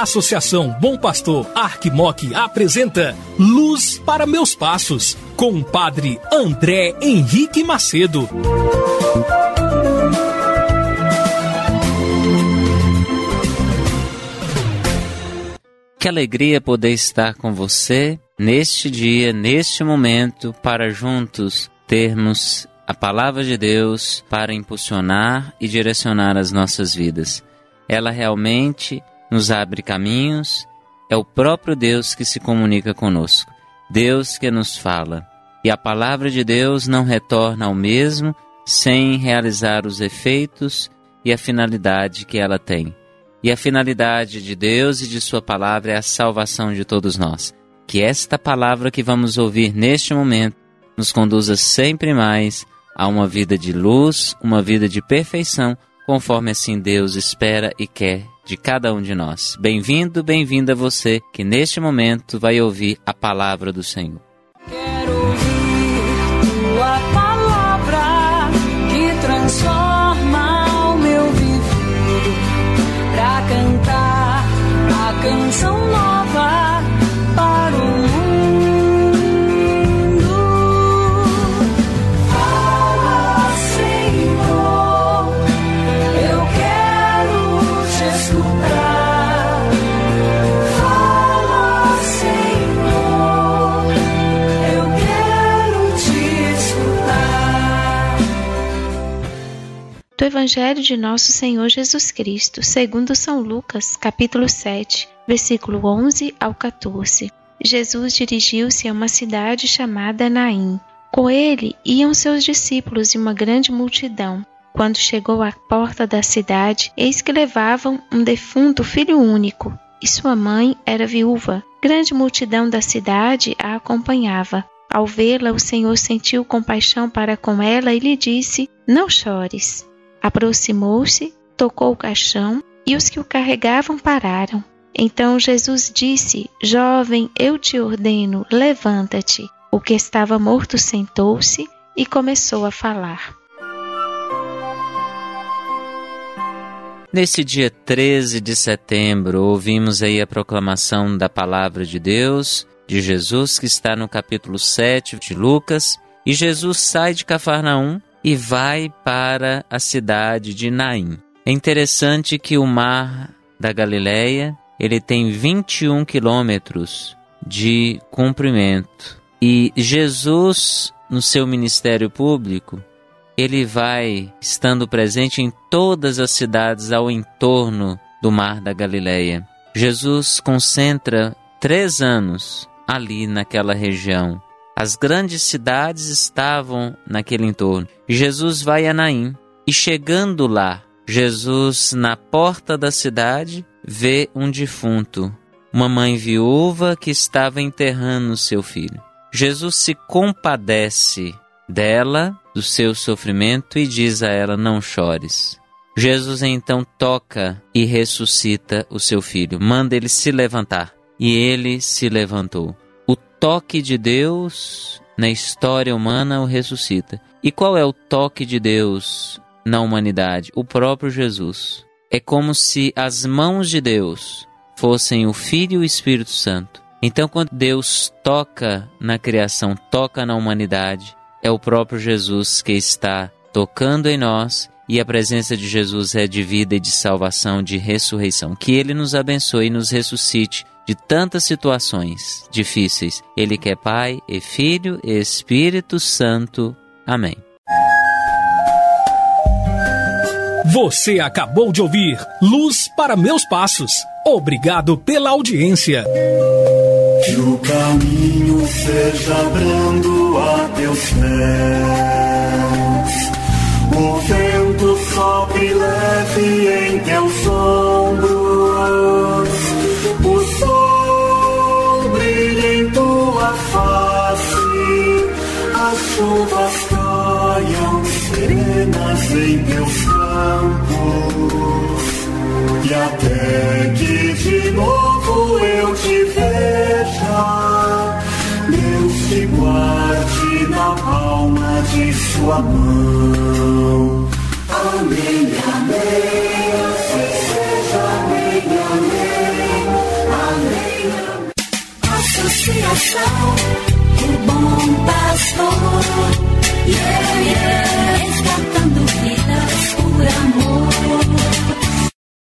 Associação Bom Pastor Arquimoc apresenta Luz para Meus Passos, com o padre André Henrique Macedo. Que alegria poder estar com você neste dia, neste momento, para juntos termos a palavra de Deus para impulsionar e direcionar as nossas vidas. Ela realmente nos abre caminhos, é o próprio Deus que se comunica conosco, Deus que nos fala. E a palavra de Deus não retorna ao mesmo sem realizar os efeitos e a finalidade que ela tem. E a finalidade de Deus e de Sua palavra é a salvação de todos nós. Que esta palavra que vamos ouvir neste momento nos conduza sempre mais a uma vida de luz, uma vida de perfeição, conforme assim Deus espera e quer de cada um de nós. Bem-vindo, bem-vinda você que neste momento vai ouvir a palavra do Senhor. Do Evangelho de Nosso Senhor Jesus Cristo, segundo São Lucas, capítulo 7, versículo 11 ao 14. Jesus dirigiu-se a uma cidade chamada Naim. Com ele iam seus discípulos e uma grande multidão. Quando chegou à porta da cidade, eis que levavam um defunto filho único, e sua mãe era viúva. Grande multidão da cidade a acompanhava. Ao vê-la, o Senhor sentiu compaixão para com ela e lhe disse: Não chores. Aproximou-se, tocou o caixão e os que o carregavam pararam. Então Jesus disse: Jovem, eu te ordeno, levanta-te. O que estava morto sentou-se e começou a falar. Nesse dia 13 de setembro, ouvimos aí a proclamação da palavra de Deus, de Jesus, que está no capítulo 7 de Lucas. E Jesus sai de Cafarnaum e vai para a cidade de Naim. É interessante que o mar da Galileia, ele tem 21 quilômetros de comprimento. E Jesus, no seu ministério público, ele vai estando presente em todas as cidades ao entorno do Mar da Galileia. Jesus concentra três anos ali naquela região. As grandes cidades estavam naquele entorno. Jesus vai a Naim e chegando lá, Jesus na porta da cidade vê um defunto, uma mãe viúva que estava enterrando seu filho. Jesus se compadece dela, do seu sofrimento e diz a ela: Não chores. Jesus então toca e ressuscita o seu filho, manda ele se levantar. E ele se levantou. Toque de Deus na história humana o ressuscita. E qual é o toque de Deus na humanidade? O próprio Jesus. É como se as mãos de Deus fossem o Filho e o Espírito Santo. Então, quando Deus toca na criação, toca na humanidade, é o próprio Jesus que está tocando em nós e a presença de Jesus é de vida e de salvação, de ressurreição. Que Ele nos abençoe e nos ressuscite de tantas situações difíceis. Ele que é Pai e Filho e Espírito Santo. Amém. Você acabou de ouvir Luz para Meus Passos. Obrigado pela audiência. Que o caminho seja brando a teus pés. O vento sobe leve em teus ombros, o sol brilha em tua face, as chuvas caiam serenas em teus campos, e até que de sua mão. Amém, amém, assim seja, amém, amém, amém. Associação do Bom Pastor. Yeah, yeah. Resgatando vidas por amor.